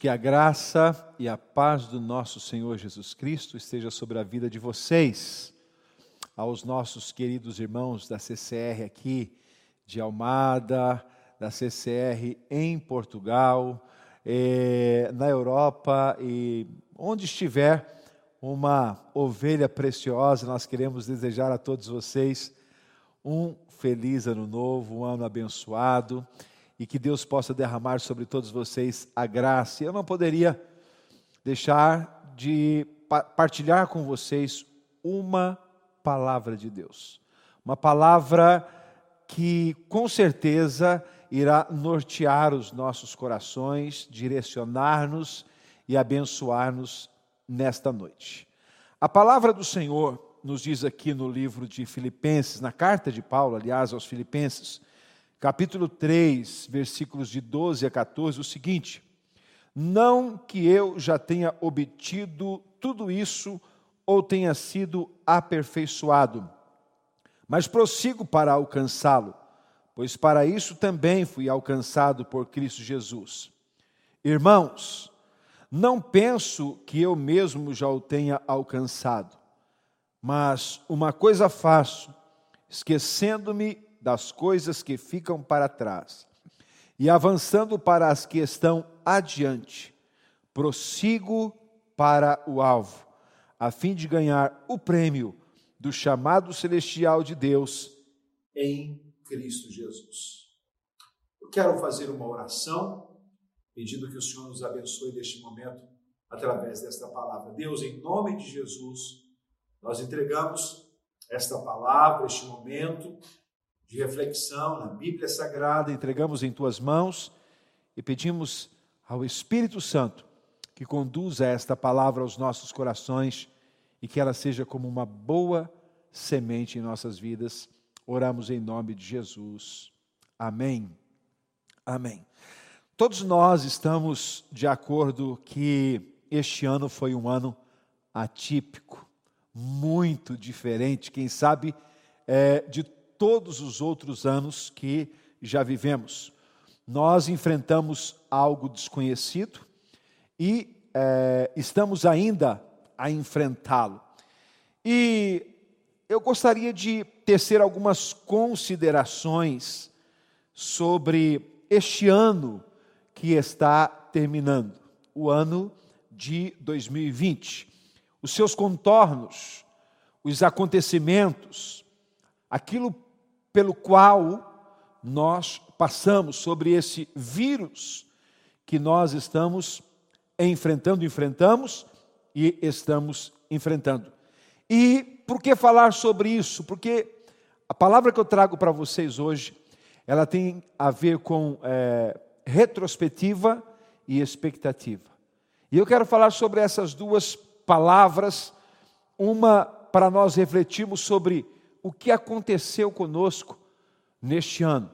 Que a graça e a paz do nosso Senhor Jesus Cristo esteja sobre a vida de vocês, aos nossos queridos irmãos da CCR aqui de Almada, da CCR em Portugal, eh, na Europa e onde estiver uma ovelha preciosa, nós queremos desejar a todos vocês um feliz ano novo, um ano abençoado e que Deus possa derramar sobre todos vocês a graça. Eu não poderia deixar de partilhar com vocês uma palavra de Deus. Uma palavra que com certeza irá nortear os nossos corações, direcionar-nos e abençoar-nos nesta noite. A palavra do Senhor nos diz aqui no livro de Filipenses, na carta de Paulo, aliás, aos Filipenses, capítulo 3, versículos de 12 a 14, o seguinte: Não que eu já tenha obtido tudo isso ou tenha sido aperfeiçoado, mas prossigo para alcançá-lo, pois para isso também fui alcançado por Cristo Jesus. Irmãos, não penso que eu mesmo já o tenha alcançado, mas uma coisa faço, esquecendo-me das coisas que ficam para trás e avançando para as que estão adiante, prossigo para o alvo, a fim de ganhar o prêmio do chamado celestial de Deus em Cristo Jesus. Eu quero fazer uma oração, pedindo que o Senhor nos abençoe neste momento através desta palavra. Deus, em nome de Jesus, nós entregamos esta palavra, este momento, de reflexão na Bíblia Sagrada, entregamos em tuas mãos e pedimos ao Espírito Santo que conduza esta palavra aos nossos corações e que ela seja como uma boa semente em nossas vidas. Oramos em nome de Jesus. Amém. Amém. Todos nós estamos de acordo que este ano foi um ano atípico, muito diferente, quem sabe é, de todos os outros anos que já vivemos. Nós enfrentamos algo desconhecido e é, estamos ainda a enfrentá-lo. E eu gostaria de tecer algumas considerações sobre este ano que está terminando, o ano de 2020. Os seus contornos, os acontecimentos, aquilo pelo qual nós passamos, sobre esse vírus que nós estamos enfrentando, enfrentamos e estamos enfrentando. E por que falar sobre isso? Porque a palavra que eu trago para vocês hoje, ela tem a ver com é, retrospectiva e expectativa. E eu quero falar sobre essas duas palavras, uma para nós refletirmos sobre o que aconteceu conosco neste ano,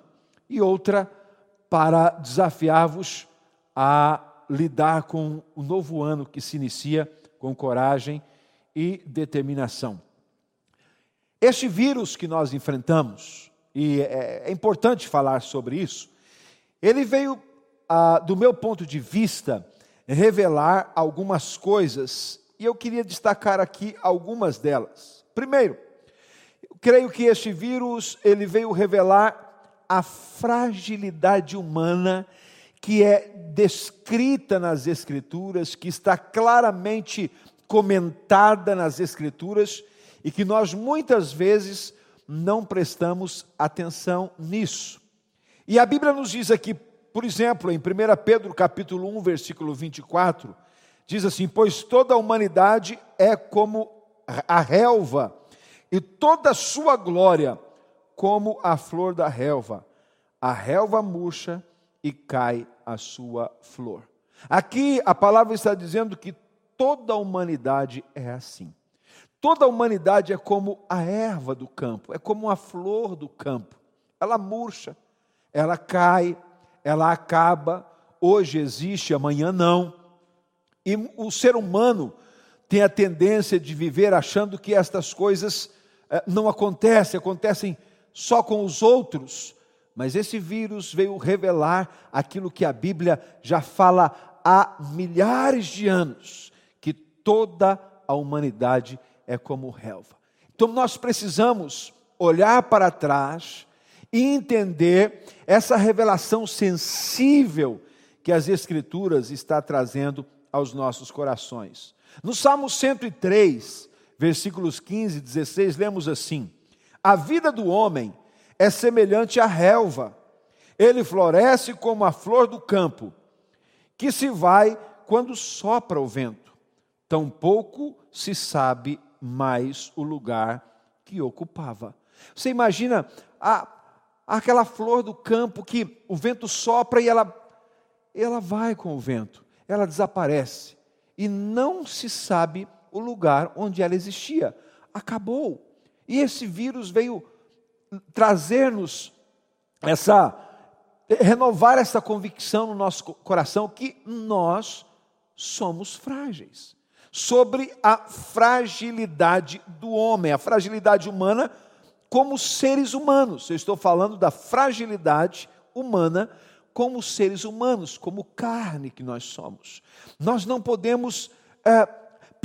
e outra para desafiar-vos a lidar com o novo ano que se inicia com coragem e determinação. Este vírus que nós enfrentamos, e é, é importante falar sobre isso, ele veio, ah, do meu ponto de vista, revelar algumas coisas, e eu queria destacar aqui algumas delas. Primeiro, creio que este vírus ele veio revelar a fragilidade humana que é descrita nas escrituras, que está claramente comentada nas escrituras e que nós muitas vezes não prestamos atenção nisso. E a Bíblia nos diz aqui, por exemplo, em 1 Pedro capítulo 1, versículo 24, diz assim: "Pois toda a humanidade é como a relva, e toda a sua glória como a flor da relva. A relva murcha e cai a sua flor. Aqui a palavra está dizendo que toda a humanidade é assim. Toda a humanidade é como a erva do campo, é como a flor do campo. Ela murcha, ela cai, ela acaba. Hoje existe, amanhã não. E o ser humano tem a tendência de viver achando que estas coisas não acontecem, acontecem só com os outros. Mas esse vírus veio revelar aquilo que a Bíblia já fala há milhares de anos que toda a humanidade é como relva. Então nós precisamos olhar para trás e entender essa revelação sensível que as Escrituras está trazendo aos nossos corações. No Salmo 103, versículos 15 e 16, lemos assim: A vida do homem é semelhante à relva, ele floresce como a flor do campo, que se vai quando sopra o vento. Tampouco se sabe mais o lugar que ocupava. Você imagina a, aquela flor do campo que o vento sopra e ela, ela vai com o vento, ela desaparece e não se sabe o lugar onde ela existia. Acabou. E esse vírus veio trazer-nos essa renovar essa convicção no nosso coração que nós somos frágeis. Sobre a fragilidade do homem, a fragilidade humana como seres humanos. Eu estou falando da fragilidade humana como seres humanos, como carne que nós somos. Nós não podemos é,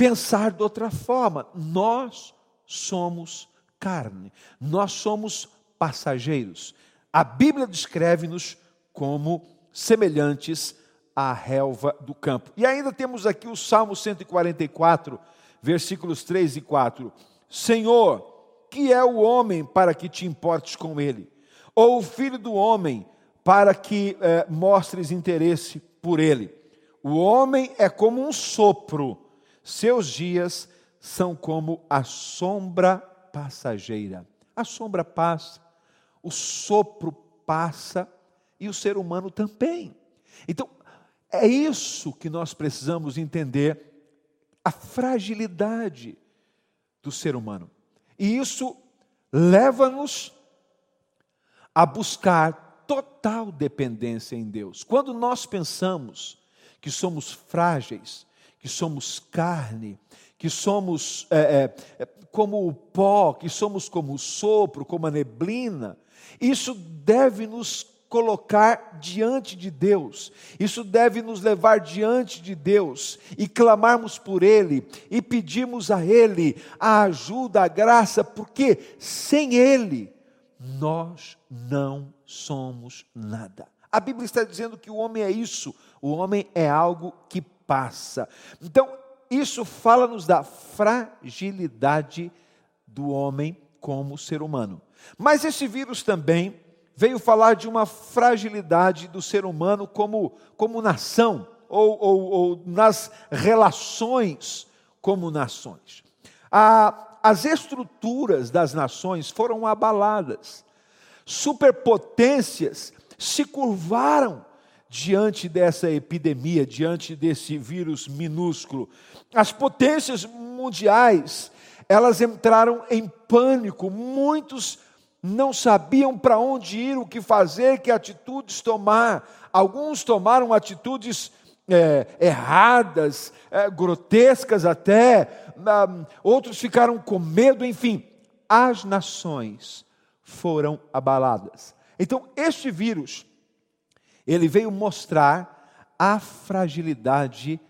pensar de outra forma. Nós somos carne, nós somos passageiros. A Bíblia descreve-nos como semelhantes à relva do campo. E ainda temos aqui o Salmo 144, versículos 3 e 4. Senhor, que é o homem para que te importes com ele? Ou o filho do homem para que eh, mostres interesse por ele? O homem é como um sopro, seus dias são como a sombra passageira. A sombra passa, o sopro passa e o ser humano também. Então, é isso que nós precisamos entender a fragilidade do ser humano. E isso leva-nos a buscar total dependência em Deus. Quando nós pensamos que somos frágeis, que somos carne, que somos é, é, como o pó, que somos como o sopro, como a neblina, isso deve nos colocar diante de Deus. Isso deve nos levar diante de Deus e clamarmos por Ele e pedirmos a Ele a ajuda, a graça, porque sem Ele nós não somos nada. A Bíblia está dizendo que o homem é isso, o homem é algo que passa. Então, isso fala-nos da fragilidade do homem como ser humano. Mas esse vírus também veio falar de uma fragilidade do ser humano como, como nação, ou, ou, ou nas relações como nações. A, as estruturas das nações foram abaladas, superpotências se curvaram diante dessa epidemia, diante desse vírus minúsculo. As potências mundiais, elas entraram em pânico, muitos não sabiam para onde ir, o que fazer, que atitudes tomar. Alguns tomaram atitudes é, erradas, é, grotescas até, um, outros ficaram com medo, enfim, as nações foram abaladas. Então, este vírus, ele veio mostrar a fragilidade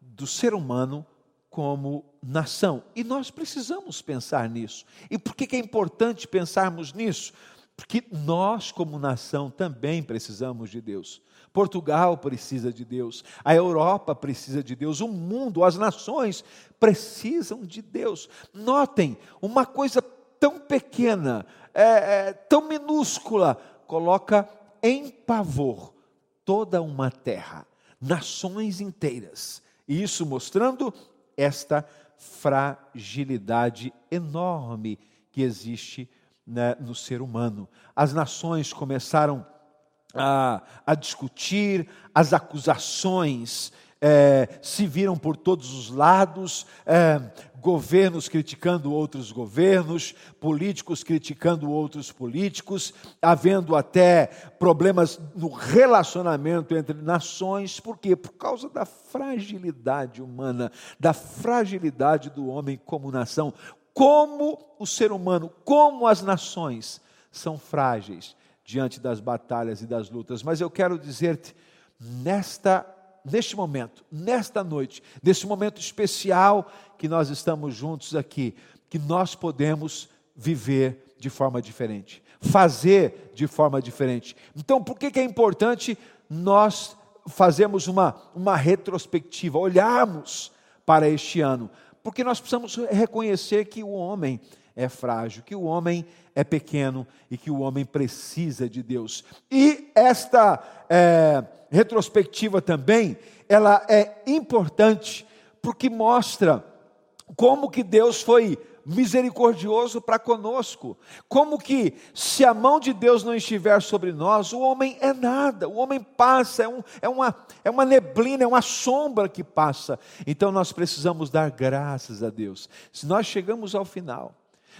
do ser humano como nação. E nós precisamos pensar nisso. E por que é importante pensarmos nisso? Porque nós, como nação, também precisamos de Deus. Portugal precisa de Deus, a Europa precisa de Deus, o mundo, as nações precisam de Deus. Notem, uma coisa tão pequena, é, é, tão minúscula, coloca em pavor toda uma terra, nações inteiras. E isso mostrando esta fragilidade enorme que existe né, no ser humano. As nações começaram a, a discutir, as acusações é, se viram por todos os lados, é, governos criticando outros governos, políticos criticando outros políticos, havendo até problemas no relacionamento entre nações, por quê? Por causa da fragilidade humana, da fragilidade do homem como nação. Como o ser humano, como as nações são frágeis diante das batalhas e das lutas. Mas eu quero dizer-te, nesta neste momento, nesta noite, nesse momento especial que nós estamos juntos aqui, que nós podemos viver de forma diferente, fazer de forma diferente. Então, por que, que é importante nós fazermos uma, uma retrospectiva, olharmos para este ano? Porque nós precisamos reconhecer que o homem é frágil, que o homem é pequeno e que o homem precisa de Deus. E esta é, retrospectiva também, ela é importante porque mostra como que Deus foi misericordioso para conosco. Como que, se a mão de Deus não estiver sobre nós, o homem é nada, o homem passa, é, um, é, uma, é uma neblina, é uma sombra que passa. Então nós precisamos dar graças a Deus. Se nós chegamos ao final,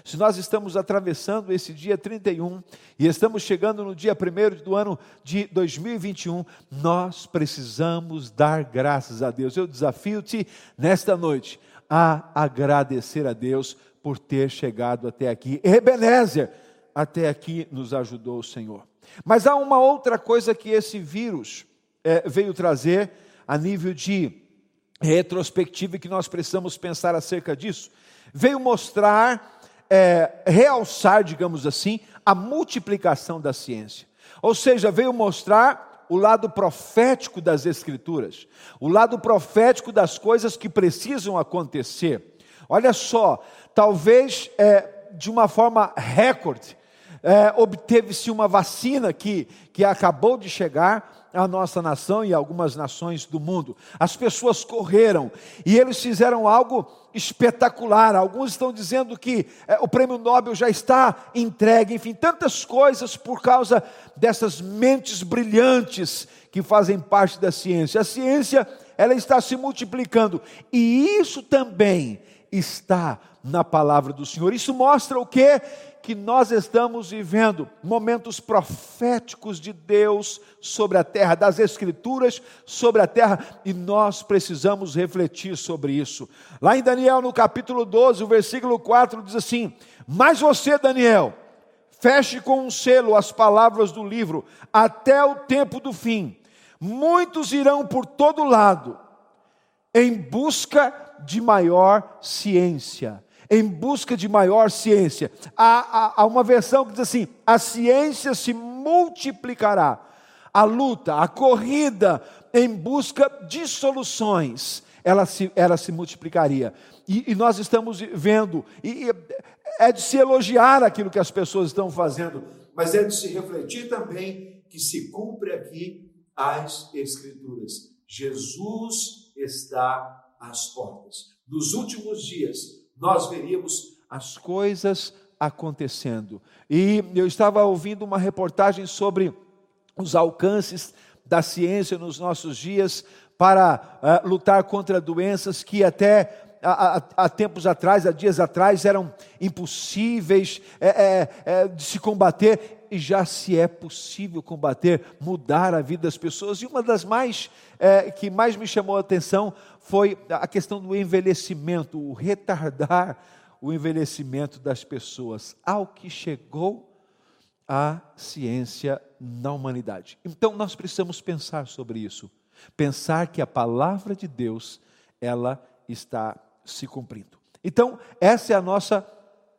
se nós estamos atravessando esse dia 31 e estamos chegando no dia 1 do ano de 2021, nós precisamos dar graças a Deus. Eu desafio-te nesta noite a agradecer a Deus por ter chegado até aqui. Ebenezer, até aqui nos ajudou o Senhor. Mas há uma outra coisa que esse vírus é, veio trazer a nível de retrospectiva e que nós precisamos pensar acerca disso. Veio mostrar, é, realçar, digamos assim, a multiplicação da ciência. Ou seja, veio mostrar o lado profético das Escrituras, o lado profético das coisas que precisam acontecer. Olha só, talvez é, de uma forma recorde, é, obteve-se uma vacina que, que acabou de chegar à nossa nação e algumas nações do mundo. As pessoas correram e eles fizeram algo espetacular. Alguns estão dizendo que é, o prêmio Nobel já está entregue, enfim, tantas coisas por causa dessas mentes brilhantes que fazem parte da ciência. A ciência, ela está se multiplicando e isso também está na palavra do Senhor. Isso mostra o que? Que nós estamos vivendo momentos proféticos de Deus sobre a terra, das Escrituras sobre a terra, e nós precisamos refletir sobre isso. Lá em Daniel, no capítulo 12, o versículo 4 diz assim: Mas você, Daniel, feche com um selo as palavras do livro, até o tempo do fim. Muitos irão por todo lado, em busca de maior ciência em busca de maior ciência. Há, há, há uma versão que diz assim: a ciência se multiplicará, a luta, a corrida em busca de soluções, ela se, ela se multiplicaria. E, e nós estamos vendo, e, e é de se elogiar aquilo que as pessoas estão fazendo, mas é de se refletir também que se cumpre aqui as Escrituras. Jesus está às portas. Nos últimos dias, nós veríamos as coisas acontecendo. E eu estava ouvindo uma reportagem sobre os alcances da ciência nos nossos dias para uh, lutar contra doenças que até há, há, tempos atrás, há dias atrás, eram impossíveis é, é, de se combater, já se é possível combater, mudar a vida das pessoas. E uma das mais é, que mais me chamou a atenção foi a questão do envelhecimento, o retardar o envelhecimento das pessoas, ao que chegou a ciência na humanidade. Então nós precisamos pensar sobre isso, pensar que a palavra de Deus ela está se cumprindo. Então essa é a nossa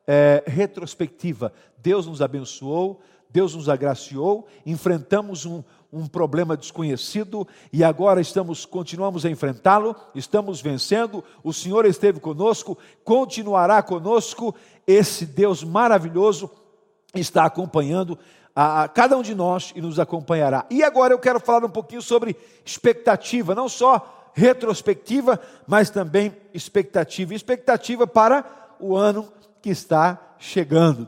é, retrospectiva. Deus nos abençoou, Deus nos agraciou, enfrentamos um, um problema desconhecido e agora estamos continuamos a enfrentá-lo, estamos vencendo. O Senhor esteve conosco, continuará conosco. Esse Deus maravilhoso está acompanhando a, a, cada um de nós e nos acompanhará. E agora eu quero falar um pouquinho sobre expectativa, não só retrospectiva, mas também expectativa. Expectativa para o ano que está chegando,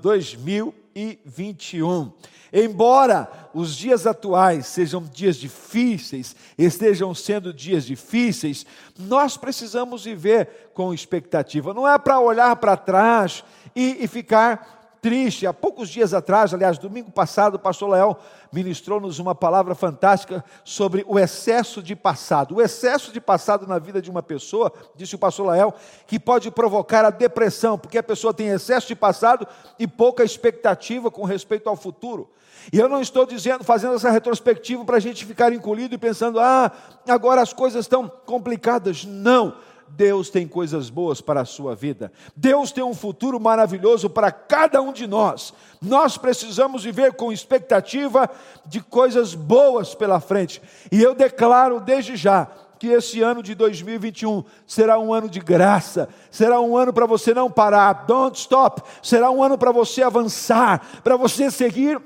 2021. Embora os dias atuais sejam dias difíceis, estejam sendo dias difíceis, nós precisamos viver com expectativa. Não é para olhar para trás e, e ficar triste. Há poucos dias atrás, aliás, domingo passado, o pastor Leão ministrou-nos uma palavra fantástica sobre o excesso de passado. O excesso de passado na vida de uma pessoa, disse o pastor Lael, que pode provocar a depressão, porque a pessoa tem excesso de passado e pouca expectativa com respeito ao futuro. E eu não estou dizendo, fazendo essa retrospectiva para a gente ficar encolhido e pensando, ah, agora as coisas estão complicadas. Não. Deus tem coisas boas para a sua vida. Deus tem um futuro maravilhoso para cada um de nós. Nós precisamos viver com expectativa de coisas boas pela frente. E eu declaro desde já que esse ano de 2021 será um ano de graça, será um ano para você não parar, don't stop, será um ano para você avançar, para você seguir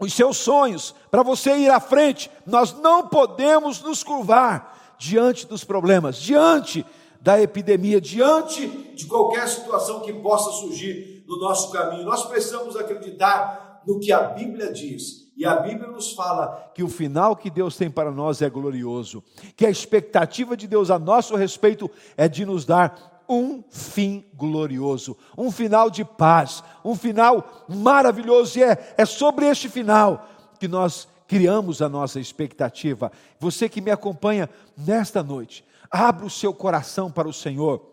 os seus sonhos, para você ir à frente. Nós não podemos nos curvar diante dos problemas, diante da epidemia, diante de qualquer situação que possa surgir no nosso caminho. Nós precisamos acreditar no que a Bíblia diz. E a Bíblia nos fala que o final que Deus tem para nós é glorioso, que a expectativa de Deus a nosso respeito é de nos dar um fim glorioso, um final de paz, um final maravilhoso. E é, é sobre este final que nós criamos a nossa expectativa. Você que me acompanha nesta noite, Abra o seu coração para o Senhor.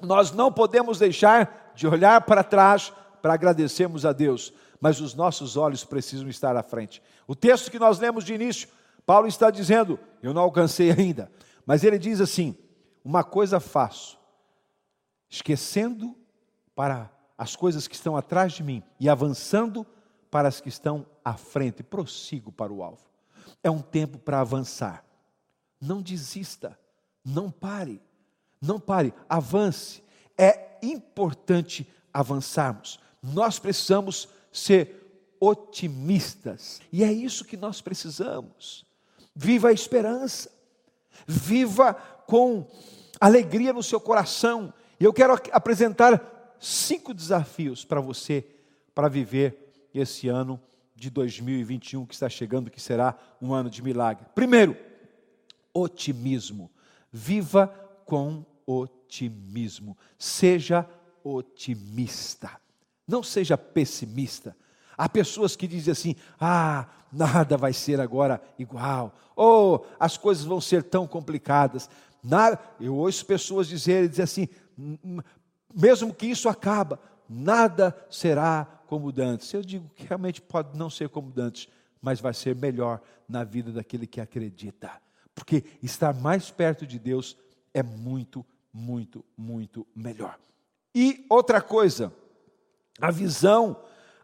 Nós não podemos deixar de olhar para trás para agradecermos a Deus, mas os nossos olhos precisam estar à frente. O texto que nós lemos de início, Paulo está dizendo: Eu não alcancei ainda, mas ele diz assim: Uma coisa faço, esquecendo para as coisas que estão atrás de mim e avançando para as que estão à frente, prossigo para o alvo. É um tempo para avançar. Não desista. Não pare, não pare, avance. É importante avançarmos. Nós precisamos ser otimistas. E é isso que nós precisamos. Viva a esperança. Viva com alegria no seu coração. E eu quero apresentar cinco desafios para você para viver esse ano de 2021 que está chegando, que será um ano de milagre. Primeiro, otimismo. Viva com otimismo. Seja otimista. Não seja pessimista. Há pessoas que dizem assim: ah, nada vai ser agora igual, ou as coisas vão ser tão complicadas. Nada, eu ouço pessoas dizerem, dizer assim: mesmo que isso acaba, nada será como dantes. Eu digo que realmente pode não ser como dantes, mas vai ser melhor na vida daquele que acredita porque estar mais perto de Deus é muito, muito, muito melhor. E outra coisa, a visão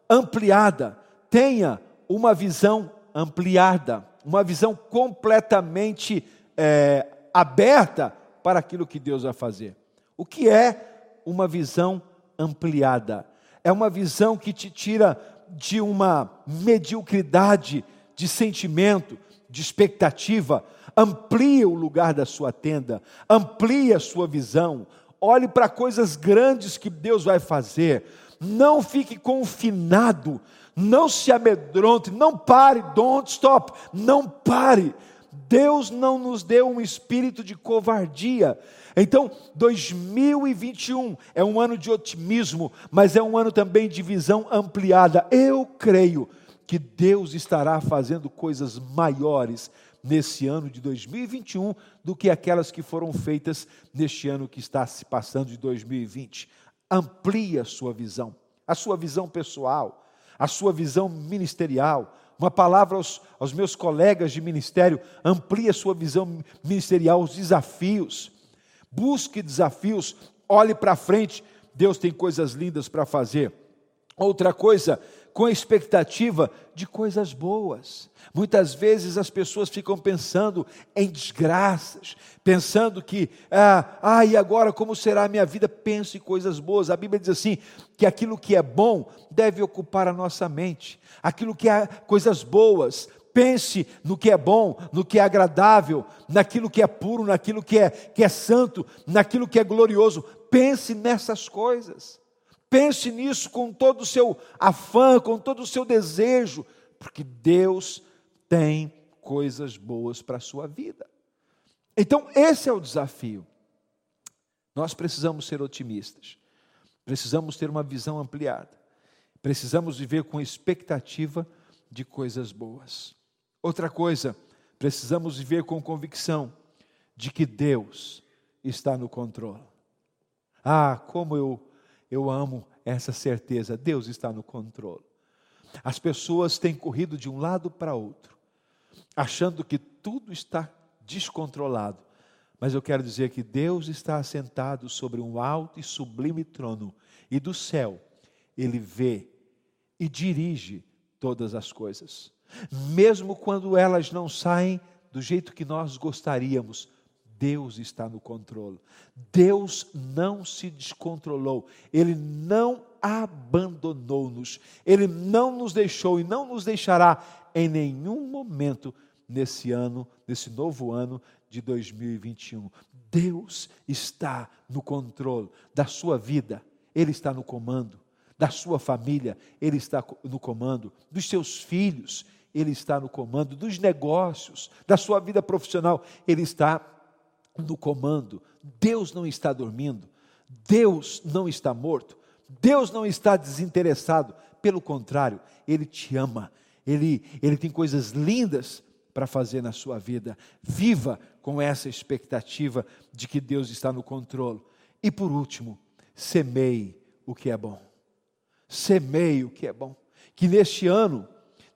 ampliada. Tenha uma visão ampliada, uma visão completamente é, aberta para aquilo que Deus vai fazer. O que é uma visão ampliada? É uma visão que te tira de uma mediocridade de sentimento, de expectativa, amplie o lugar da sua tenda, amplie a sua visão, olhe para coisas grandes que Deus vai fazer, não fique confinado, não se amedronte, não pare, don't stop, não pare. Deus não nos deu um espírito de covardia. Então, 2021 é um ano de otimismo, mas é um ano também de visão ampliada. Eu creio que Deus estará fazendo coisas maiores nesse ano de 2021 do que aquelas que foram feitas neste ano que está se passando de 2020. Amplie a sua visão, a sua visão pessoal, a sua visão ministerial. Uma palavra aos, aos meus colegas de ministério: amplie a sua visão ministerial, os desafios. Busque desafios, olhe para frente. Deus tem coisas lindas para fazer. Outra coisa, com a expectativa de coisas boas. Muitas vezes as pessoas ficam pensando em desgraças, pensando que, ah, ah, e agora como será a minha vida? Penso em coisas boas. A Bíblia diz assim: que aquilo que é bom deve ocupar a nossa mente, aquilo que é coisas boas. Pense no que é bom, no que é agradável, naquilo que é puro, naquilo que é, que é santo, naquilo que é glorioso. Pense nessas coisas. Pense nisso com todo o seu afã, com todo o seu desejo, porque Deus tem coisas boas para a sua vida. Então, esse é o desafio. Nós precisamos ser otimistas, precisamos ter uma visão ampliada, Precisamos viver com expectativa de coisas boas. Outra coisa, precisamos viver com convicção de que Deus está no controle. Ah, como eu, eu amo essa certeza, Deus está no controle. As pessoas têm corrido de um lado para outro, achando que tudo está descontrolado. Mas eu quero dizer que Deus está assentado sobre um alto e sublime trono, e do céu ele vê e dirige todas as coisas. Mesmo quando elas não saem do jeito que nós gostaríamos, Deus está no controle. Deus não se descontrolou. Ele não abandonou-nos. Ele não nos deixou e não nos deixará em nenhum momento nesse ano, nesse novo ano de 2021. Deus está no controle da sua vida. Ele está no comando da sua família, Ele está no comando, dos seus filhos, Ele está no comando, dos negócios, da sua vida profissional, Ele está no comando. Deus não está dormindo, Deus não está morto, Deus não está desinteressado, pelo contrário, Ele te ama, Ele, Ele tem coisas lindas para fazer na sua vida. Viva com essa expectativa de que Deus está no controle. E por último, semeie o que é bom semeie o que é bom. Que neste ano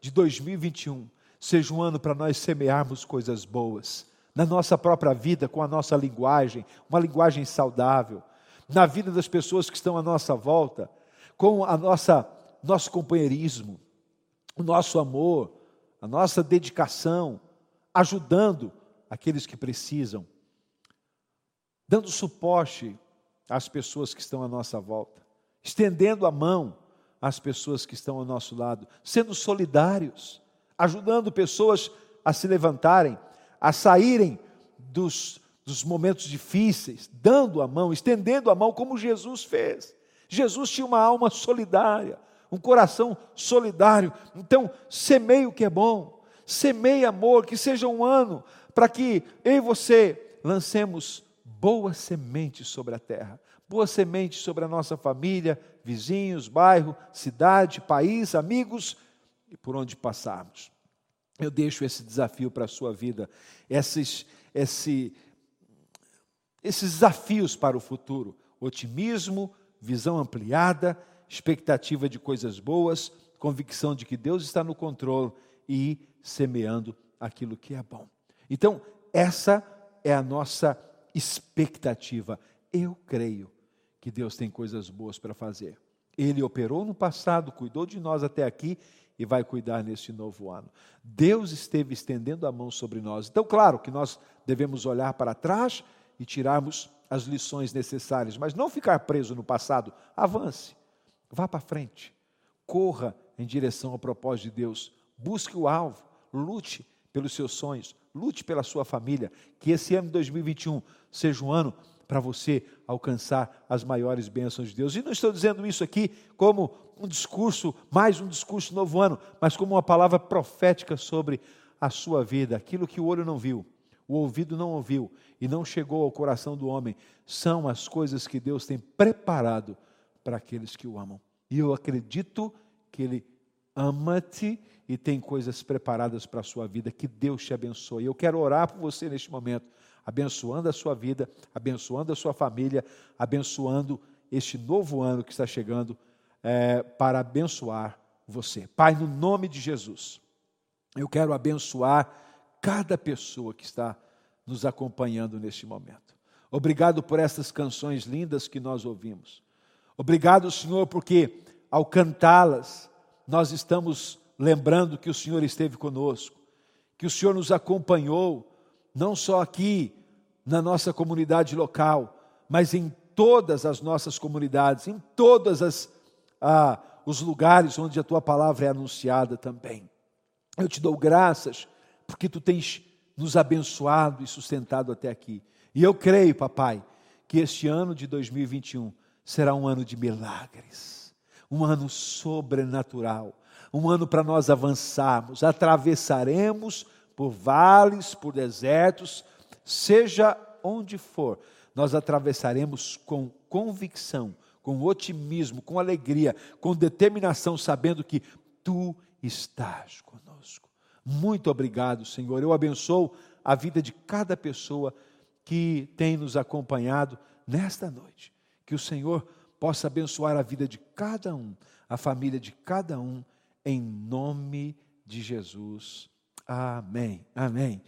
de 2021 seja um ano para nós semearmos coisas boas na nossa própria vida, com a nossa linguagem, uma linguagem saudável, na vida das pessoas que estão à nossa volta, com a nossa nosso companheirismo, o nosso amor, a nossa dedicação, ajudando aqueles que precisam, dando suporte às pessoas que estão à nossa volta, estendendo a mão às pessoas que estão ao nosso lado, sendo solidários, ajudando pessoas a se levantarem, a saírem dos, dos momentos difíceis, dando a mão, estendendo a mão, como Jesus fez. Jesus tinha uma alma solidária, um coração solidário. Então, semeie o que é bom, semeie amor, que seja um ano para que eu e você lancemos boas sementes sobre a terra, boas sementes sobre a nossa família, vizinhos, bairro, cidade, país, amigos e por onde passarmos. Eu deixo esse desafio para a sua vida, esses, esse, esses desafios para o futuro: otimismo, visão ampliada, expectativa de coisas boas, convicção de que Deus está no controle e semeando aquilo que é bom. Então, essa é a nossa expectativa. Eu creio que Deus tem coisas boas para fazer. Ele operou no passado, cuidou de nós até aqui e vai cuidar neste novo ano. Deus esteve estendendo a mão sobre nós. Então, claro que nós devemos olhar para trás e tirarmos as lições necessárias, mas não ficar preso no passado. Avance, vá para frente, corra em direção ao propósito de Deus, busque o alvo, lute pelos seus sonhos, lute pela sua família. Que esse ano de 2021 seja um ano para você alcançar as maiores bênçãos de Deus. E não estou dizendo isso aqui como um discurso, mais um discurso novo ano, mas como uma palavra profética sobre a sua vida, aquilo que o olho não viu, o ouvido não ouviu e não chegou ao coração do homem, são as coisas que Deus tem preparado para aqueles que o amam. E eu acredito que Ele ama-te e tem coisas preparadas para a sua vida. Que Deus te abençoe. Eu quero orar por você neste momento abençoando a sua vida, abençoando a sua família, abençoando este novo ano que está chegando é, para abençoar você. Pai, no nome de Jesus, eu quero abençoar cada pessoa que está nos acompanhando neste momento. Obrigado por essas canções lindas que nós ouvimos. Obrigado, Senhor, porque ao cantá-las, nós estamos lembrando que o Senhor esteve conosco, que o Senhor nos acompanhou não só aqui na nossa comunidade local, mas em todas as nossas comunidades, em todos ah, os lugares onde a tua palavra é anunciada também. Eu te dou graças porque tu tens nos abençoado e sustentado até aqui. E eu creio, papai, que este ano de 2021 será um ano de milagres, um ano sobrenatural, um ano para nós avançarmos, atravessaremos por vales, por desertos, seja onde for, nós atravessaremos com convicção, com otimismo, com alegria, com determinação, sabendo que tu estás conosco. Muito obrigado, Senhor. Eu abençoo a vida de cada pessoa que tem nos acompanhado nesta noite. Que o Senhor possa abençoar a vida de cada um, a família de cada um, em nome de Jesus. Amém. Amém.